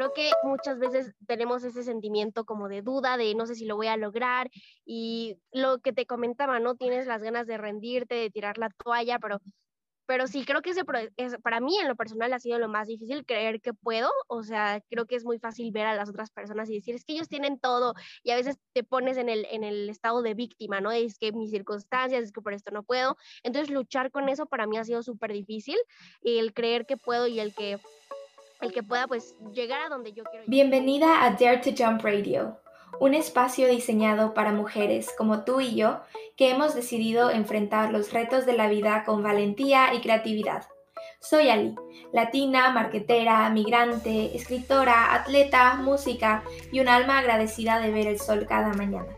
Creo que muchas veces tenemos ese sentimiento como de duda, de no sé si lo voy a lograr y lo que te comentaba, ¿no? Tienes las ganas de rendirte, de tirar la toalla, pero pero sí, creo que ese es, para mí en lo personal ha sido lo más difícil, creer que puedo, o sea, creo que es muy fácil ver a las otras personas y decir, es que ellos tienen todo, y a veces te pones en el, en el estado de víctima, ¿no? Es que mis circunstancias, es que por esto no puedo, entonces luchar con eso para mí ha sido súper difícil, el creer que puedo y el que el que pueda pues llegar a donde yo quiero. Bienvenida a Dare to Jump Radio un espacio diseñado para mujeres como tú y yo que hemos decidido enfrentar los retos de la vida con valentía y creatividad. Soy Ali, latina, marquetera, migrante, escritora, atleta, música y un alma agradecida de ver el sol cada mañana.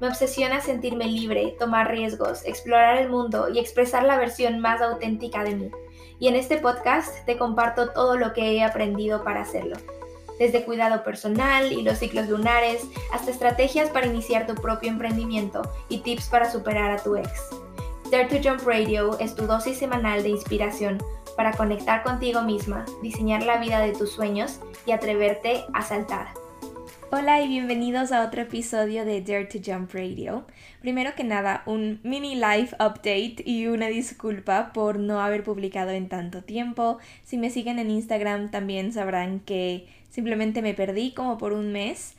Me obsesiona sentirme libre, tomar riesgos, explorar el mundo y expresar la versión más auténtica de mí. Y en este podcast te comparto todo lo que he aprendido para hacerlo desde cuidado personal y los ciclos lunares hasta estrategias para iniciar tu propio emprendimiento y tips para superar a tu ex. Dare to Jump Radio es tu dosis semanal de inspiración para conectar contigo misma, diseñar la vida de tus sueños y atreverte a saltar. Hola y bienvenidos a otro episodio de Dare to Jump Radio. Primero que nada, un mini live update y una disculpa por no haber publicado en tanto tiempo. Si me siguen en Instagram también sabrán que simplemente me perdí como por un mes.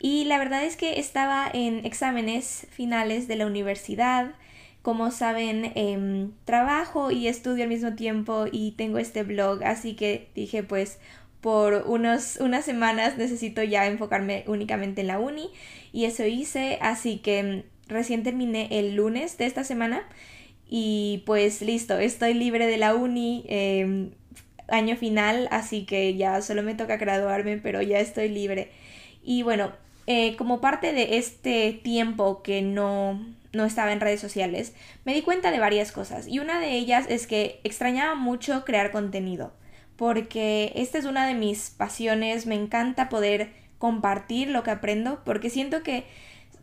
Y la verdad es que estaba en exámenes finales de la universidad. Como saben, em, trabajo y estudio al mismo tiempo y tengo este blog, así que dije pues por unos, unas semanas necesito ya enfocarme únicamente en la uni y eso hice, así que em, recién terminé el lunes de esta semana y pues listo, estoy libre de la uni, em, año final, así que ya solo me toca graduarme, pero ya estoy libre. Y bueno, eh, como parte de este tiempo que no, no estaba en redes sociales, me di cuenta de varias cosas. Y una de ellas es que extrañaba mucho crear contenido, porque esta es una de mis pasiones, me encanta poder compartir lo que aprendo, porque siento que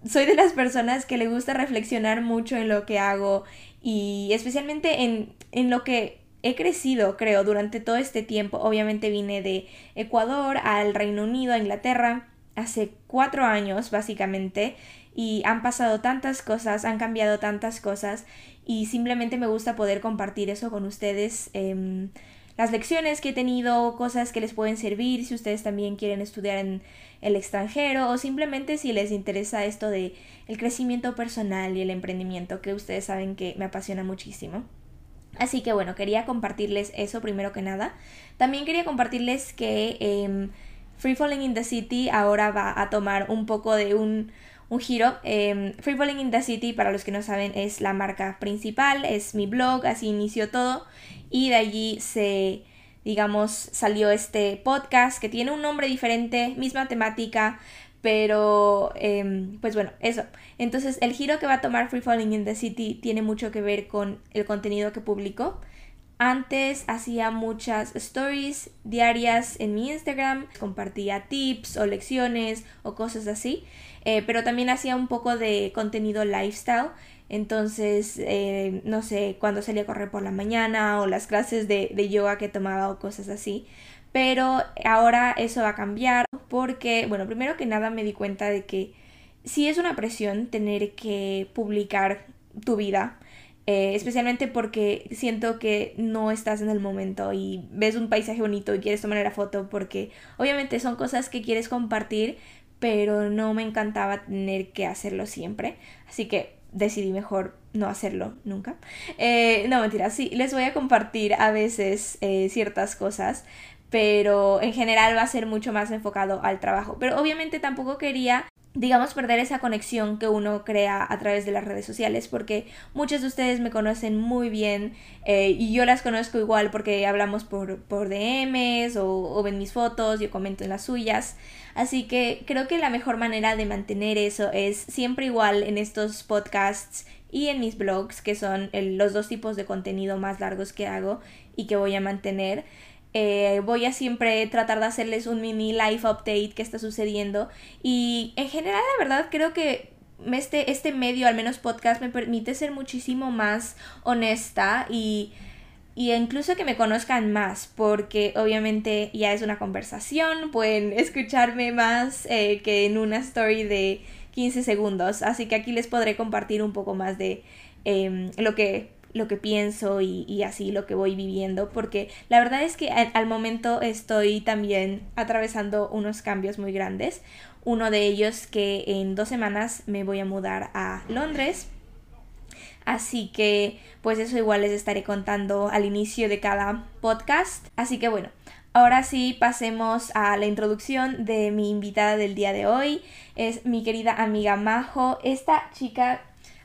soy de las personas que le gusta reflexionar mucho en lo que hago y especialmente en, en lo que he crecido, creo, durante todo este tiempo. Obviamente vine de Ecuador al Reino Unido, a Inglaterra, hace cuatro años básicamente, y han pasado tantas cosas, han cambiado tantas cosas, y simplemente me gusta poder compartir eso con ustedes. Em, las lecciones que he tenido, cosas que les pueden servir si ustedes también quieren estudiar en el extranjero o simplemente si les interesa esto de el crecimiento personal y el emprendimiento que ustedes saben que me apasiona muchísimo. Así que bueno, quería compartirles eso primero que nada. También quería compartirles que em, Free Falling in the City ahora va a tomar un poco de un, un giro. Eh, Free Falling in the City, para los que no saben, es la marca principal, es mi blog, así inició todo. Y de allí se, digamos, salió este podcast que tiene un nombre diferente, misma temática, pero, em, pues bueno, eso. Entonces, el giro que va a tomar Free Falling in the City tiene mucho que ver con el contenido que publico. Antes hacía muchas stories diarias en mi Instagram, compartía tips o lecciones o cosas así, eh, pero también hacía un poco de contenido lifestyle. Entonces, eh, no sé, cuando salía a correr por la mañana o las clases de, de yoga que tomaba o cosas así. Pero ahora eso va a cambiar porque, bueno, primero que nada me di cuenta de que sí es una presión tener que publicar tu vida. Eh, especialmente porque siento que no estás en el momento y ves un paisaje bonito y quieres tomar la foto porque obviamente son cosas que quieres compartir pero no me encantaba tener que hacerlo siempre así que decidí mejor no hacerlo nunca. Eh, no, mentira, sí, les voy a compartir a veces eh, ciertas cosas, pero en general va a ser mucho más enfocado al trabajo. Pero obviamente tampoco quería digamos, perder esa conexión que uno crea a través de las redes sociales, porque muchos de ustedes me conocen muy bien eh, y yo las conozco igual porque hablamos por, por DMs o, o, ven mis fotos, yo comento en las suyas. Así que creo que la mejor manera de mantener eso es siempre igual en estos podcasts y en mis blogs, que son los dos tipos de contenido más largos que hago y que voy a mantener. Eh, voy a siempre tratar de hacerles un mini live update que está sucediendo. Y en general, la verdad, creo que este, este medio, al menos podcast, me permite ser muchísimo más honesta y y incluso que me conozcan más, porque obviamente ya es una conversación, pueden escucharme más eh, que en una story de 15 segundos, así que aquí les podré compartir un poco más de em, lo que lo que pienso y, así lo que voy viviendo, porque la verdad es que al, momento estoy también atravesando unos cambios muy grandes. Uno de ellos que en dos semanas me voy a mudar a Londres Así que pues eso igual les estaré contando al inicio de cada podcast. Así que bueno, ahora sí pasemos a la introducción de mi invitada del día de hoy. Es mi querida amiga Majo. Esta chica,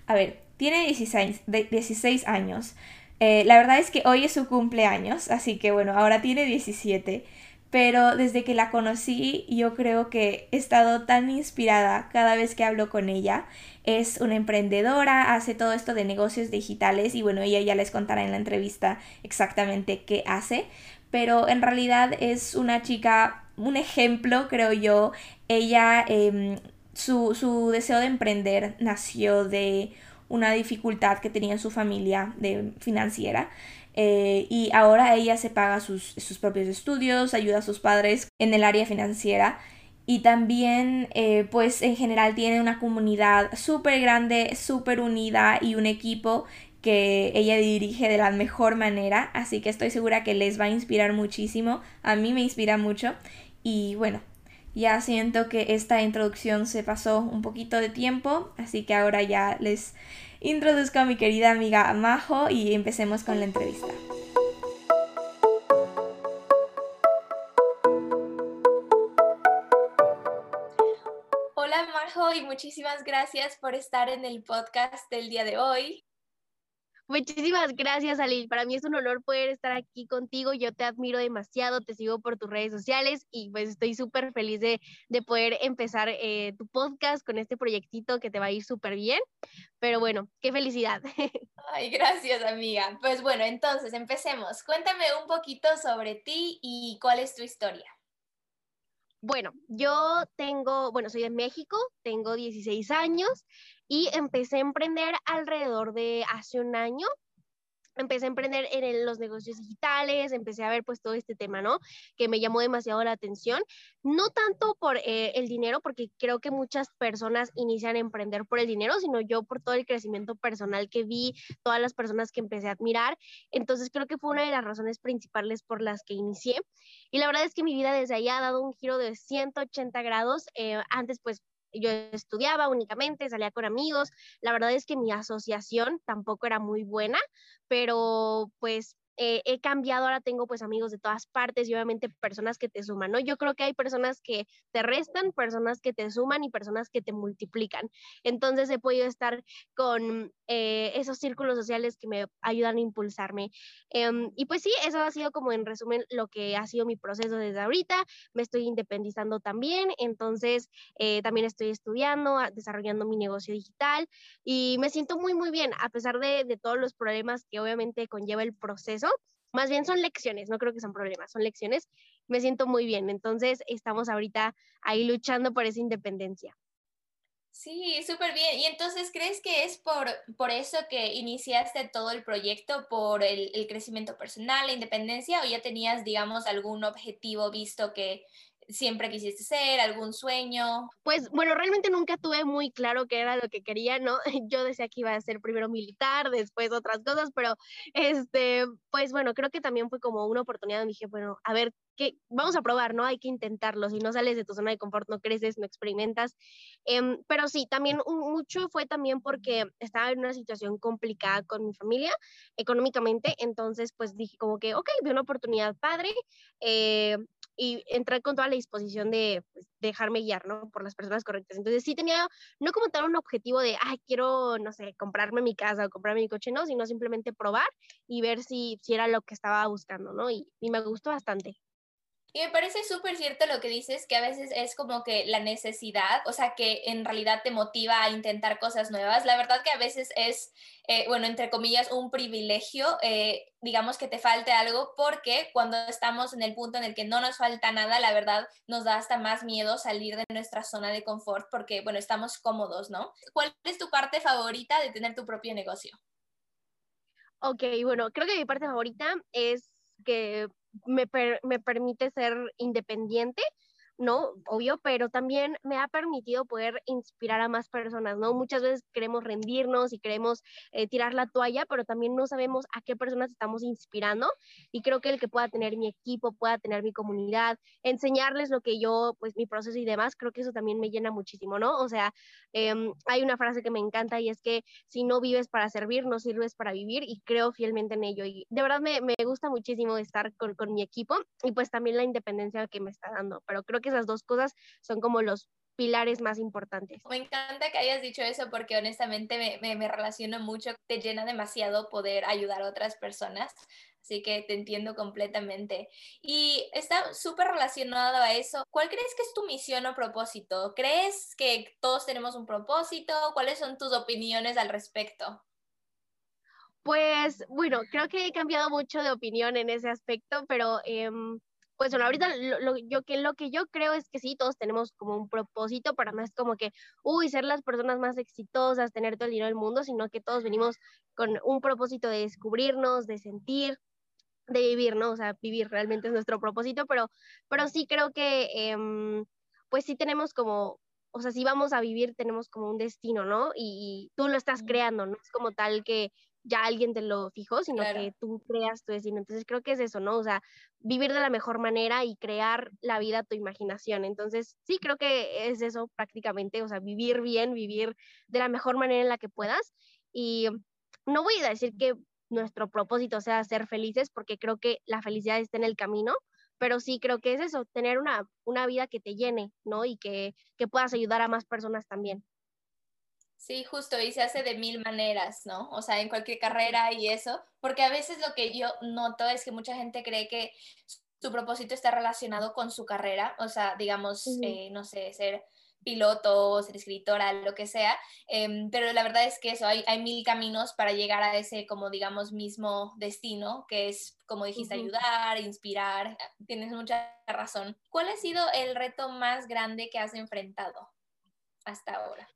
a ver, tiene 16, años. Eh, la verdad es que hoy es su cumpleaños, así que bueno, ahora tiene 17 pero desde que la conocí yo creo que he estado tan inspirada cada vez que hablo con ella. Es una emprendedora, hace todo esto de negocios digitales y bueno, ella ya les contará en la entrevista exactamente qué hace, pero en realidad es una chica, un ejemplo creo yo. Ella, em, su, su deseo de emprender nació de una dificultad que tenía en su familia de financiera. Eh, y ahora ella se paga sus, propios estudios, ayuda a sus padres en el área financiera. Y también eh, pues en general tiene una comunidad súper grande, súper unida y un equipo que ella dirige de la mejor manera, así que estoy segura que les va a inspirar muchísimo, a mí me inspira mucho. Y bueno, ya siento que esta introducción se pasó un poquito de tiempo, así que ahora ya les introduzco a mi querida amiga Majo y empecemos con la entrevista. Hola Majo y muchísimas gracias por estar en el podcast del día de hoy. Muchísimas gracias, Ali. Para mí es un honor poder estar aquí contigo. Yo te admiro demasiado, te sigo por tus redes sociales y pues estoy súper feliz de, poder empezar eh, tu podcast con este proyectito que te va a ir súper bien. Pero bueno, qué felicidad. Ay, gracias, amiga. Pues bueno, entonces empecemos. Cuéntame un poquito sobre ti y cuál es tu historia. Bueno, yo tengo, bueno, soy de México, tengo 16 años y empecé a emprender alrededor de hace un año. Empecé a emprender en los negocios digitales, empecé a ver pues todo este tema, ¿no? Que me llamó demasiado la atención. No tanto por eh, el dinero, porque creo que muchas personas inician a emprender por el dinero, sino yo por todo el crecimiento personal que vi, todas las personas que empecé a admirar. Entonces creo que fue una de las razones principales por las que inicié. Y la verdad es que mi vida desde ahí ha dado un giro de 180 grados. Eh, antes pues yo estudiaba únicamente, salía con amigos. La verdad es que mi asociación tampoco era muy buena, pero pues eh, he cambiado, ahora tengo pues amigos de todas partes y obviamente personas que te suman, ¿no? Yo creo que hay personas que te restan, personas que te suman y personas que te multiplican. Entonces he podido estar con eh, esos círculos sociales que me ayudan a impulsarme. Em, y pues sí, eso ha sido como en resumen lo que ha sido mi proceso desde ahorita. Me estoy independizando también, entonces eh, también estoy estudiando, desarrollando mi negocio digital y me siento muy, muy bien, a pesar de, de todos los problemas que obviamente conlleva el proceso más bien son lecciones, no creo que son problemas, son lecciones. Me siento muy bien, entonces estamos ahorita ahí luchando por esa independencia. Sí, súper bien. ¿Y entonces crees que es por, por eso que iniciaste todo el proyecto, por el, el, crecimiento personal, la independencia, o ya tenías, digamos, algún objetivo visto que, siempre quisiste ser, algún sueño? Pues bueno, realmente nunca tuve muy claro qué era lo que quería, ¿no? Yo decía que iba a ser primero militar, después otras cosas, pero este, pues bueno, creo que también fue como una oportunidad donde dije, bueno, a ver, ¿qué? vamos a probar, ¿no? Hay que intentarlo, si no sales de tu zona de confort, no creces, no experimentas. Em, pero sí, también mucho fue también porque estaba en una situación complicada con mi familia económicamente, entonces pues dije como que, ok, vi una oportunidad padre, eh, y entrar con toda la disposición de pues, dejarme guiar, ¿no? Por las personas correctas. Entonces sí tenía, no como tal un objetivo de, ay, quiero, no sé, comprarme mi casa o comprarme mi coche, no, sino simplemente probar y ver si, si era lo que estaba buscando, ¿no? Y, y me gustó bastante. Y me parece súper cierto lo que dices, que a veces es como que la necesidad, o sea, que en realidad te motiva a intentar cosas nuevas. La verdad que a veces es, eh, bueno, entre comillas, un privilegio, eh, digamos que te falte algo, porque cuando estamos en el punto en el que no nos falta nada, la verdad nos da hasta más miedo salir de nuestra zona de confort, porque, bueno, estamos cómodos, ¿no? ¿Cuál es tu parte favorita de tener tu propio negocio? Ok, bueno, creo que mi parte favorita es que me, me permite ser independiente ¿no? Obvio, pero también me ha permitido poder inspirar a más personas, ¿no? Muchas veces queremos rendirnos y queremos eh, tirar la toalla, pero también no sabemos a qué personas estamos inspirando y creo que el que pueda tener mi equipo, pueda tener mi comunidad, enseñarles lo que yo, pues mi proceso y demás, creo que eso también me llena muchísimo, ¿no? O sea, em, hay una frase que me encanta y es que si no vives para servir, no sirves para vivir y creo fielmente en ello y de verdad me, me gusta muchísimo estar con, con mi equipo y pues también la independencia que me está dando, pero creo que esas dos cosas son como los pilares más importantes. Me encanta que hayas dicho eso porque honestamente me, me, relaciono mucho, te llena demasiado poder ayudar a otras personas, así que te entiendo completamente. Y está súper relacionado a eso, ¿cuál crees que es tu misión o propósito? ¿Crees que todos tenemos un propósito? ¿Cuáles son tus opiniones al respecto? Pues bueno, creo que he cambiado mucho de opinión en ese aspecto, pero... Eh, pues bueno, ahorita lo, yo, que, lo que yo creo es que sí, todos tenemos como un propósito, para no es como que, uy, ser las personas más exitosas, tener todo el dinero del mundo, sino que todos venimos con un propósito de descubrirnos, de sentir, de vivir, ¿no? O sea, vivir realmente es nuestro propósito, pero, pero sí creo que, em, pues sí tenemos como, o sea, si vamos a vivir, tenemos como un destino, ¿no? Y, y tú lo estás creando, ¿no? Es como tal que ya alguien te lo fijó, sino que tú creas tu destino. Entonces creo que es eso, ¿no? O sea, vivir de la mejor manera y crear la vida a tu imaginación. Entonces sí, creo que es eso prácticamente, o sea, vivir bien, vivir de la mejor manera en la que puedas. Y no voy a decir que nuestro propósito sea ser felices, porque creo que la felicidad está en el camino, pero sí creo que es eso, tener una, una vida que te llene, ¿no? Y que, que puedas ayudar a más personas también. Sí, justo, y se hace de mil maneras, ¿no? O sea, en cualquier carrera y eso, porque a veces lo que yo noto es que mucha gente cree que su propósito está relacionado con su carrera, o sea, digamos, eh, no sé, ser piloto, ser escritora, lo que sea, em, pero la verdad es que eso, hay, hay, mil caminos para llegar a ese, como digamos, mismo destino, que es, como dijiste, ayudar, inspirar, tienes mucha razón. ¿Cuál ha sido el reto más grande que has enfrentado hasta ahora?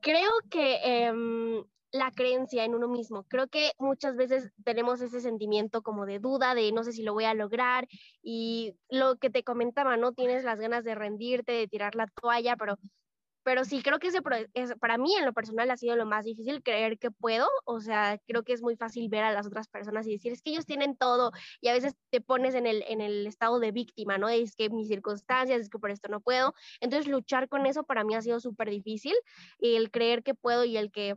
Creo que em, la creencia en uno mismo. Creo que muchas veces tenemos ese sentimiento como de duda, de no sé si lo voy a lograr y lo que te comentaba, ¿no? Tienes las ganas de rendirte, de tirar la toalla, pero pero sí, creo que ese, es, para mí en lo personal ha sido lo más difícil, creer que puedo, o sea, creo que es muy fácil ver a las otras personas y decir, es que ellos tienen todo, y a veces te pones en el, en el estado de víctima, ¿no? Es que mis circunstancias, es que por esto no puedo, entonces luchar con eso para mí ha sido súper difícil, y el creer que puedo y el que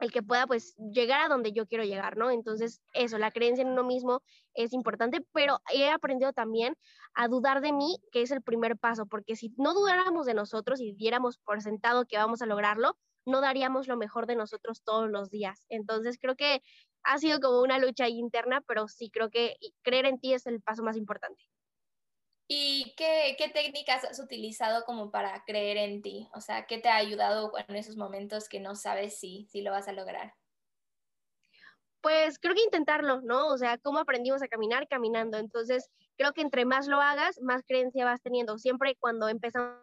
el que pueda pues llegar a donde yo quiero llegar, ¿no? Entonces, eso, la creencia en uno mismo es importante, pero he aprendido también a dudar de mí, que es el primer paso, porque si no dudáramos de nosotros y diéramos por sentado que vamos a lograrlo, no daríamos lo mejor de nosotros todos los días. Entonces, creo que ha sido como una lucha interna, pero sí creo que creer en ti es el paso más importante. ¿Y qué, qué, técnicas has utilizado como para creer en ti? O sea, ¿qué te ha ayudado en esos momentos que no sabes si, si lo vas a lograr? Pues creo que intentarlo, ¿no? O sea, ¿cómo aprendimos a caminar? Caminando. Entonces, creo que entre más lo hagas, más creencia vas teniendo. Siempre cuando empezamos,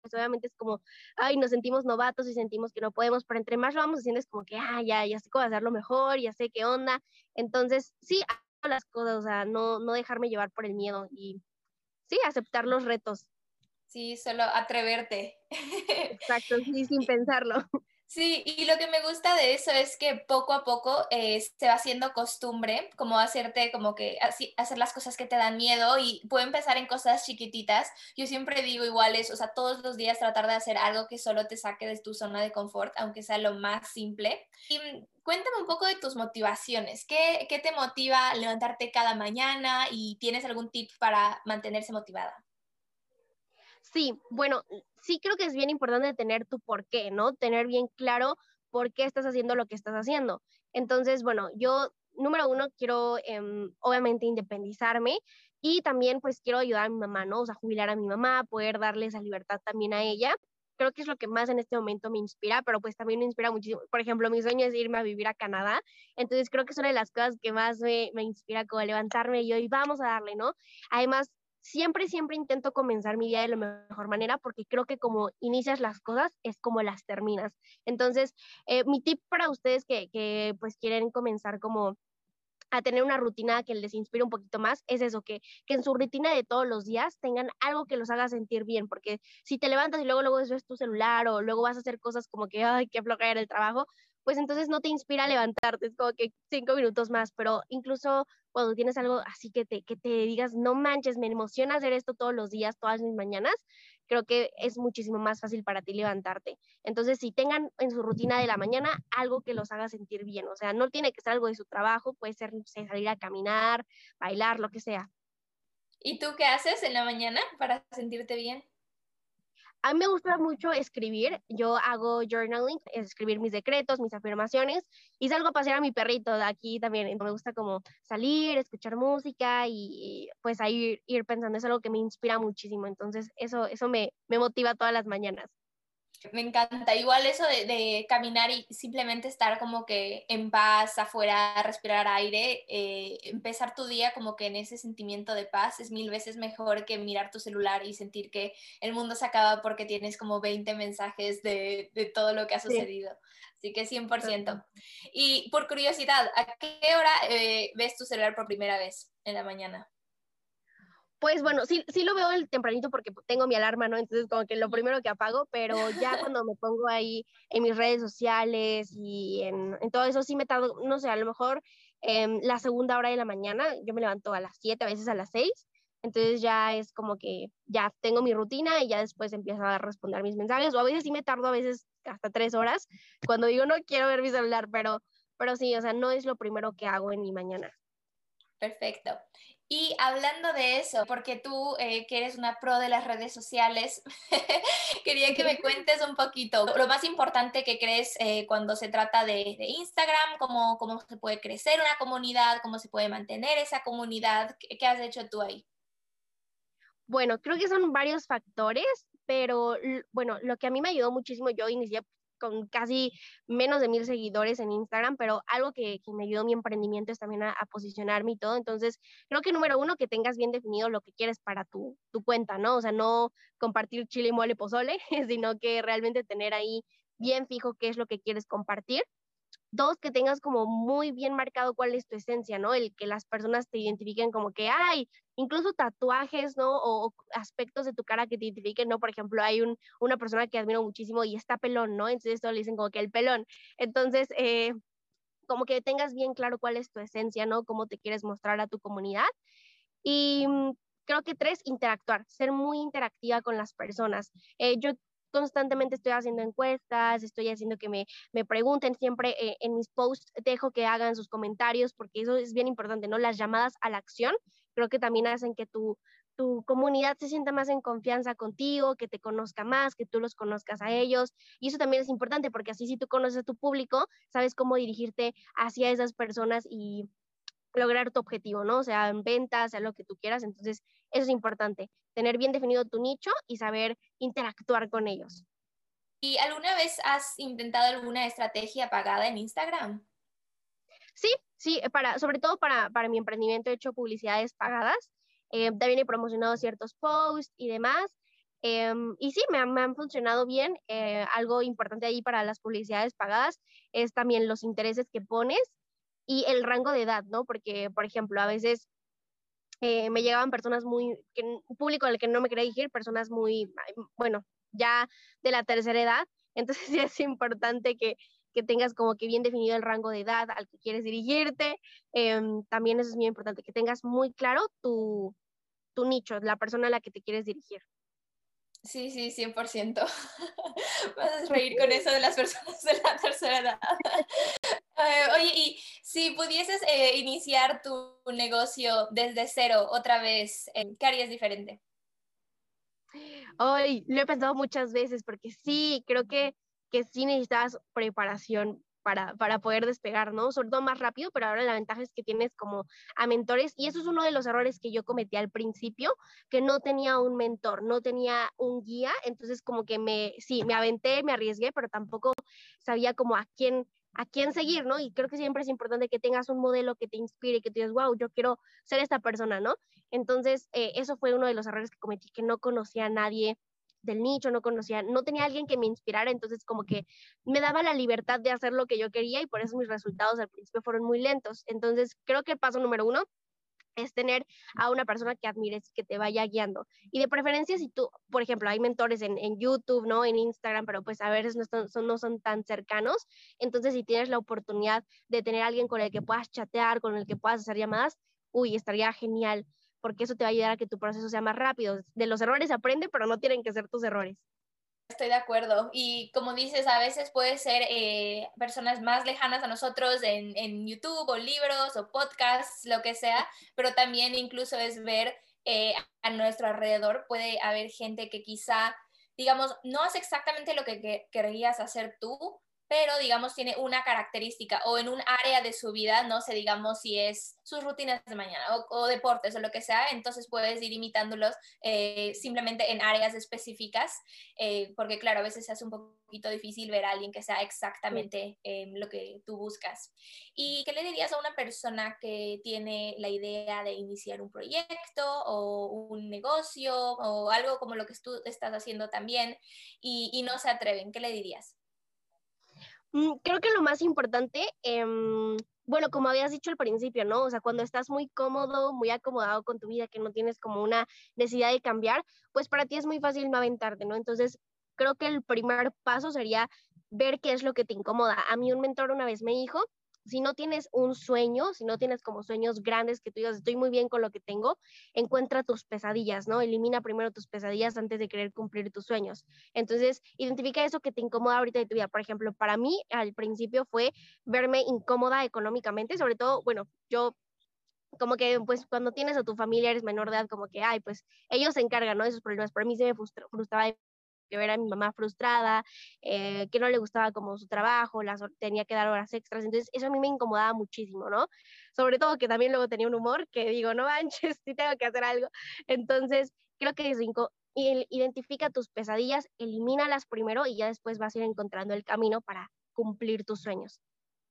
pues obviamente es como, ay, nos sentimos novatos y sentimos que no podemos, pero entre más lo vamos haciendo es como que, ah, ya, ya sé cómo hacerlo mejor, ya sé qué onda. Entonces, sí, las cosas, o sea, no, no dejarme llevar por el miedo y sí, aceptar los retos. Sí, solo atreverte. Exacto, sí, sin pensarlo. Sí, y lo que me gusta de eso es que poco a poco eh, se va haciendo costumbre, como hacerte, como que así, hacer las cosas que te dan miedo y puede empezar en cosas chiquititas. Yo siempre digo iguales, o sea, todos los días tratar de hacer algo que solo te saque de tu zona de confort, aunque sea lo más simple. Y mm, cuéntame un poco de tus motivaciones. ¿Qué, qué te motiva levantarte cada mañana y tienes algún tip para mantenerse motivada? Sí, bueno, sí creo que es bien importante tener tu por qué, ¿no? Tener bien claro por qué estás haciendo lo que estás haciendo. Entonces, bueno, yo, número uno, quiero em, obviamente independizarme y también pues quiero ayudar a mi mamá, ¿no? O sea, jubilar a mi mamá, poder darle esa libertad también a ella. Creo que es lo que más en este momento me inspira, pero pues también me inspira muchísimo. Por ejemplo, mi sueño es irme a vivir a Canadá. Entonces creo que es una de las cosas que más me, me inspira como levantarme y hoy vamos a darle, ¿no? Además, siempre, siempre intento comenzar mi día de la mejor manera porque creo que como inicias las cosas es como las terminas. Entonces, eh, mi tip para ustedes que, que pues quieren comenzar como a tener una rutina que les inspire un poquito más, es eso, que, que en su rutina de todos los días tengan algo que los haga sentir bien, porque si te levantas y luego luego ves tu celular o luego vas a hacer cosas como que, ay, qué flojera el trabajo, pues entonces no te inspira a levantarte, es como que cinco minutos más, pero incluso cuando tienes algo así que te, que te digas, no manches, me emociona hacer esto todos los días, todas mis mañanas, creo que es muchísimo más fácil para ti levantarte. Entonces, si tengan en su rutina de la mañana algo que los haga sentir bien, o sea, no tiene que ser algo de su trabajo, puede ser salir a caminar, bailar, lo que sea. ¿Y tú qué haces en la mañana para sentirte bien? A mí me gusta mucho escribir. Yo hago journaling, escribir mis decretos, mis afirmaciones y salgo a pasear a mi perrito de aquí también. Me gusta como salir, escuchar música y pues ahí ir pensando. Es algo que me inspira muchísimo. Entonces eso, eso me, me motiva todas las mañanas. Me encanta. Igual eso de, caminar y simplemente estar como que en paz, afuera, respirar aire, eh, empezar tu día como que en ese sentimiento de paz es mil veces mejor que mirar tu celular y sentir que el mundo se acaba porque tienes como 20 mensajes de, todo lo que ha sucedido. Así que 100%. Y por curiosidad, ¿a qué hora eh, ves tu celular por primera vez en la mañana? Pues bueno, sí, sí lo veo el tempranito porque tengo mi alarma, ¿no? Entonces como que lo primero que apago, pero ya cuando me pongo ahí en mis redes sociales y en, todo eso sí me tardo, no sé, a lo mejor en la segunda hora de la mañana, yo me levanto a las 7, a veces a las 6, entonces ya es como que ya tengo mi rutina y ya después empiezo a responder mis mensajes, o a veces sí me tardo, a veces hasta tres horas, cuando digo no quiero ver mi celular, pero, pero sí, o sea, no es lo primero que hago en mi mañana. Perfecto. Y hablando de eso, porque tú eh, que eres una pro de las redes sociales, quería que me cuentes un poquito lo más importante que crees eh, cuando se trata de, Instagram, cómo, cómo se puede crecer una comunidad, cómo se puede mantener esa comunidad. ¿Qué, qué has hecho tú ahí? Bueno, creo que son varios factores, pero bueno, lo que a mí me ayudó muchísimo, yo inicié con casi menos de mil seguidores en Instagram, pero algo que, me ayudó mi emprendimiento es también a, posicionarme y todo. Entonces, creo que número uno, que tengas bien definido lo que quieres para tu, tu cuenta, ¿no? O sea, no compartir chile, mole, pozole, sino que realmente tener ahí bien fijo qué es lo que quieres compartir. Dos, que tengas como muy bien marcado cuál es tu esencia, ¿no? El que las personas te identifiquen como que, ay, incluso tatuajes, ¿no? O, aspectos de tu cara que te identifiquen, ¿no? Por ejemplo, hay un, una persona que admiro muchísimo y está pelón, ¿no? Entonces esto le dicen como que el pelón. Entonces, eh, como que tengas bien claro cuál es tu esencia, ¿no? Cómo te quieres mostrar a tu comunidad. Y mm, creo que tres, interactuar, ser muy interactiva con las personas. Eh, yo constantemente estoy haciendo encuestas, estoy haciendo que me, me pregunten siempre eh, en mis posts, dejo que hagan sus comentarios porque eso es bien importante, ¿no? Las llamadas a la acción creo que también hacen que tu, tu comunidad se sienta más en confianza contigo, que te conozca más, que tú los conozcas a ellos. Y eso también es importante porque así si tú conoces a tu público, sabes cómo dirigirte hacia esas personas y lograr tu objetivo, ¿no? O sea, en ventas, sea lo que tú quieras. Entonces, eso es importante, tener bien definido tu nicho y saber interactuar con ellos. ¿Y alguna vez has intentado alguna estrategia pagada en Instagram? Sí, sí, para, sobre todo para, para mi emprendimiento he hecho publicidades pagadas. Eh, también he promocionado ciertos posts y demás. Em, y sí, me, me, han funcionado bien. Eh, algo importante ahí para las publicidades pagadas es también los intereses que pones y el rango de edad, ¿no? Porque, por ejemplo, a veces eh, me llegaban personas muy, que, un público al que no me quería dirigir, personas muy, bueno, ya de la tercera edad. Entonces sí es importante que, que tengas como que bien definido el rango de edad al que quieres dirigirte. Em, también eso es muy importante, que tengas muy claro tu, tu nicho, la persona a la que te quieres dirigir. Sí, sí, 100%. Vas a reír con eso de las personas de la tercera edad. Eh, oye, y si pudieses eh, iniciar tu negocio desde cero otra vez, eh, ¿qué harías diferente? Ay, lo he pensado muchas veces porque sí, creo que, que sí necesitas preparación para, para, poder despegar, ¿no? Sobre todo más rápido, pero ahora la ventaja es que tienes como a mentores y eso es uno de los errores que yo cometí al principio, que no tenía un mentor, no tenía un guía, entonces como que me, sí, me aventé, me arriesgué, pero tampoco sabía como a quién a quién seguir, ¿no? Y creo que siempre es importante que tengas un modelo que te inspire, que te digas, wow, yo quiero ser esta persona, ¿no? Entonces, eh, eso fue uno de los errores que cometí, que no conocía a nadie del nicho, no conocía, no tenía alguien que me inspirara, entonces como que me daba la libertad de hacer lo que yo quería y por eso mis resultados al principio fueron muy lentos. Entonces, creo que el paso número uno es tener a una persona que admires, que te vaya guiando. Y de preferencia, si tú, por ejemplo, hay mentores en, en YouTube, ¿no? En Instagram, pero pues a veces no son, no son tan cercanos. Entonces, si tienes la oportunidad de tener a alguien con el que puedas chatear, con el que puedas hacer llamadas, uy, estaría genial, porque eso te va a ayudar a que tu proceso sea más rápido. De los errores aprende, pero no tienen que ser tus errores. Estoy de acuerdo. Y como dices, a veces puede ser eh, personas más lejanas a nosotros en, en, YouTube o libros o podcasts, lo que sea, pero también incluso es ver eh, a nuestro alrededor. Puede haber gente que quizá, digamos, no hace exactamente lo que, que querías hacer tú, pero digamos tiene una característica o en un área de su vida, no sé, digamos si es sus rutinas de mañana o, deportes o lo que sea, entonces puedes ir imitándolos eh, simplemente en áreas específicas, eh, porque claro, a veces se hace un poquito difícil ver a alguien que sea exactamente em, lo que tú buscas. ¿Y qué le dirías a una persona que tiene la idea de iniciar un proyecto o un negocio o algo como lo que tú estás haciendo también y, y no se atreven? ¿Qué le dirías? Mm, creo que lo más importante, em, bueno, como habías dicho al principio, ¿no? O sea, cuando estás muy cómodo, muy acomodado con tu vida, que no tienes como una necesidad de cambiar, pues para ti es muy fácil no aventarte, ¿no? Entonces, creo que el primer paso sería ver qué es lo que te incomoda. A mí un mentor una vez me dijo si no tienes un sueño, si no tienes como sueños grandes que tú digas, estoy muy bien con lo que tengo, encuentra tus pesadillas, ¿no? Elimina primero tus pesadillas antes de querer cumplir tus sueños. Entonces, identifica eso que te incomoda ahorita de tu vida. Por ejemplo, para mí al principio fue verme incómoda económicamente, sobre todo, bueno, yo como que pues cuando tienes a tu familia eres menor de edad, como que, ay, pues ellos se encargan, ¿no? De esos problemas. Para mí se me frustraba que ver a mi mamá frustrada, eh, que no le gustaba como su trabajo, las, tenía que dar horas extras, entonces eso a mí me incomodaba muchísimo, ¿no? Sobre todo que también luego tenía un humor que digo, no manches, sí tengo que hacer algo. Entonces, creo que identifica tus pesadillas, elimínalas primero y ya después vas a ir encontrando el camino para cumplir tus sueños.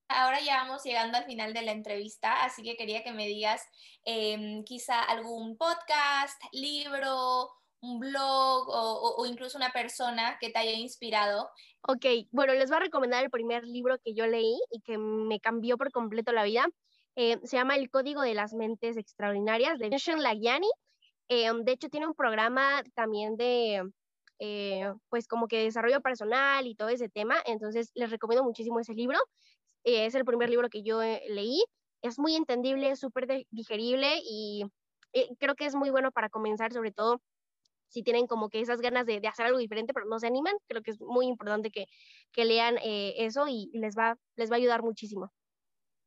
Ahora ya vamos llegando al final de la entrevista, así que quería que me digas em, quizá algún podcast, libro un blog o, incluso una persona que te haya inspirado. Ok, bueno, les voy a recomendar el primer libro que yo leí y que me cambió por completo la vida. Eh, se llama El Código de las Mentes Extraordinarias de Vishen Lagiani. Eh, de hecho, tiene un programa también de, eh, pues como que desarrollo personal y todo ese tema. Entonces, les recomiendo muchísimo ese libro. es el primer libro que yo leí. Es muy entendible, súper digerible y creo que es muy bueno para comenzar, sobre todo si tienen como que esas ganas de, hacer algo diferente, pero no se animan, creo que es muy importante que, lean eh, eso y les va, les va a ayudar muchísimo.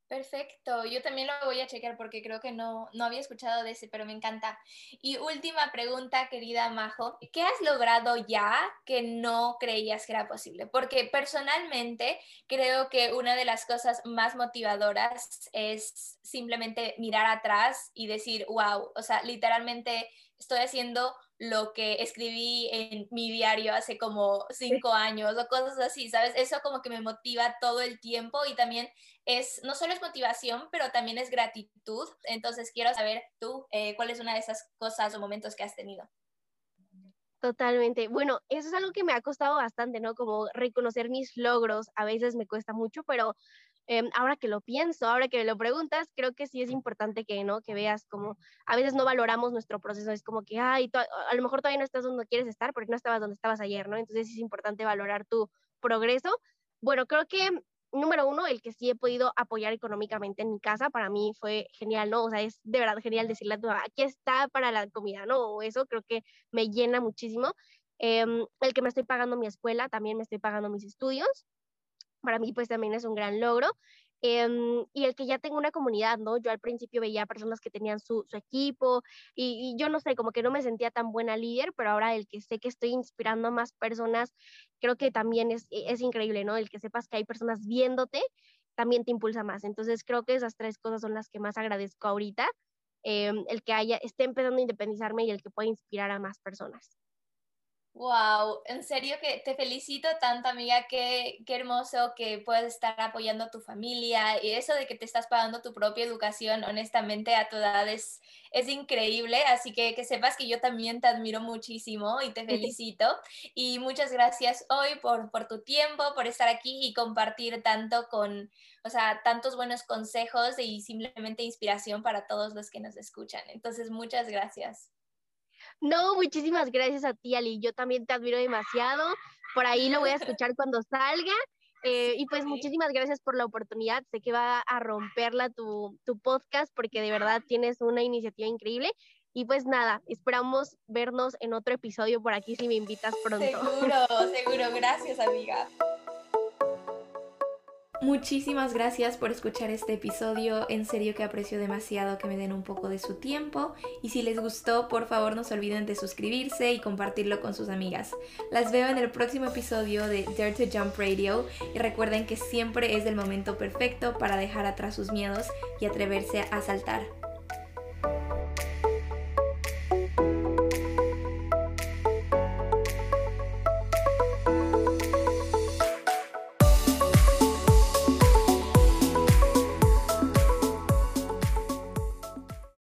Perfecto, yo también lo voy a checar porque creo que no, no había escuchado de ese, pero me encanta. Y última pregunta, querida Majo, ¿qué has logrado ya que no creías que era posible? Porque personalmente creo que una de las cosas más motivadoras es simplemente mirar atrás y decir, wow, o sea, literalmente estoy haciendo lo que escribí en mi diario hace como cinco años o cosas así, ¿sabes? Eso como que me motiva todo el tiempo y también es, no solo es motivación, pero también es gratitud. Entonces quiero saber tú, eh, ¿cuál es una de esas cosas o momentos que has tenido? Totalmente. Bueno, eso es algo que me ha costado bastante, ¿no? Como reconocer mis logros. A veces me cuesta mucho, pero Em, ahora que lo pienso, ahora que me lo preguntas, creo que sí es importante que, ¿no? Que veas como a veces no valoramos nuestro proceso, es como que, ay, a lo mejor todavía no estás donde quieres estar porque no estabas donde estabas ayer, ¿no? Entonces es importante valorar tu progreso. Bueno, creo que número uno, el que sí he podido apoyar económicamente en mi casa, para mí fue genial, ¿no? O sea, es de verdad genial decirle a tu mamá, aquí está para la comida, ¿no? Eso creo que me llena muchísimo. Em, el que me estoy pagando mi escuela, también me estoy pagando mis estudios para mí pues también es un gran logro. Em, y el que ya tengo una comunidad, ¿no? Yo al principio veía personas que tenían su, equipo y, yo no sé, como que no me sentía tan buena líder, pero ahora el que sé que estoy inspirando a más personas, creo que también es, e, es increíble, ¿no? El que sepas que hay personas viéndote, también te impulsa más. Entonces creo que esas tres cosas son las que más agradezco ahorita, em, el que haya, esté empezando a independizarme y el que pueda inspirar a más personas. Wow, en serio que te felicito tanto, amiga, qué, qué hermoso que puedes estar apoyando a tu familia y eso de que te estás pagando tu propia educación, honestamente, a tu edad es, es increíble, así que que sepas que yo también te admiro muchísimo y te felicito y muchas gracias hoy por, por tu tiempo, por estar aquí y compartir tanto con, o sea, tantos buenos consejos y simplemente inspiración para todos los que nos escuchan. Entonces, muchas gracias. No, muchísimas gracias a ti, Ali. Yo también te admiro demasiado. Por ahí lo voy a escuchar cuando salga. Eh, y pues muchísimas gracias por la oportunidad. Sé que va a romperla tu, tu podcast porque de verdad tienes una iniciativa increíble. Y pues nada, esperamos vernos en otro episodio por aquí si me invitas pronto. Seguro, seguro. Gracias, amiga. Muchísimas gracias por escuchar este episodio, en serio que aprecio demasiado que me den un poco de su tiempo y si les gustó por favor no se olviden de suscribirse y compartirlo con sus amigas. Las veo en el próximo episodio de Dare to Jump Radio y recuerden que siempre es el momento perfecto para dejar atrás sus miedos y atreverse a saltar.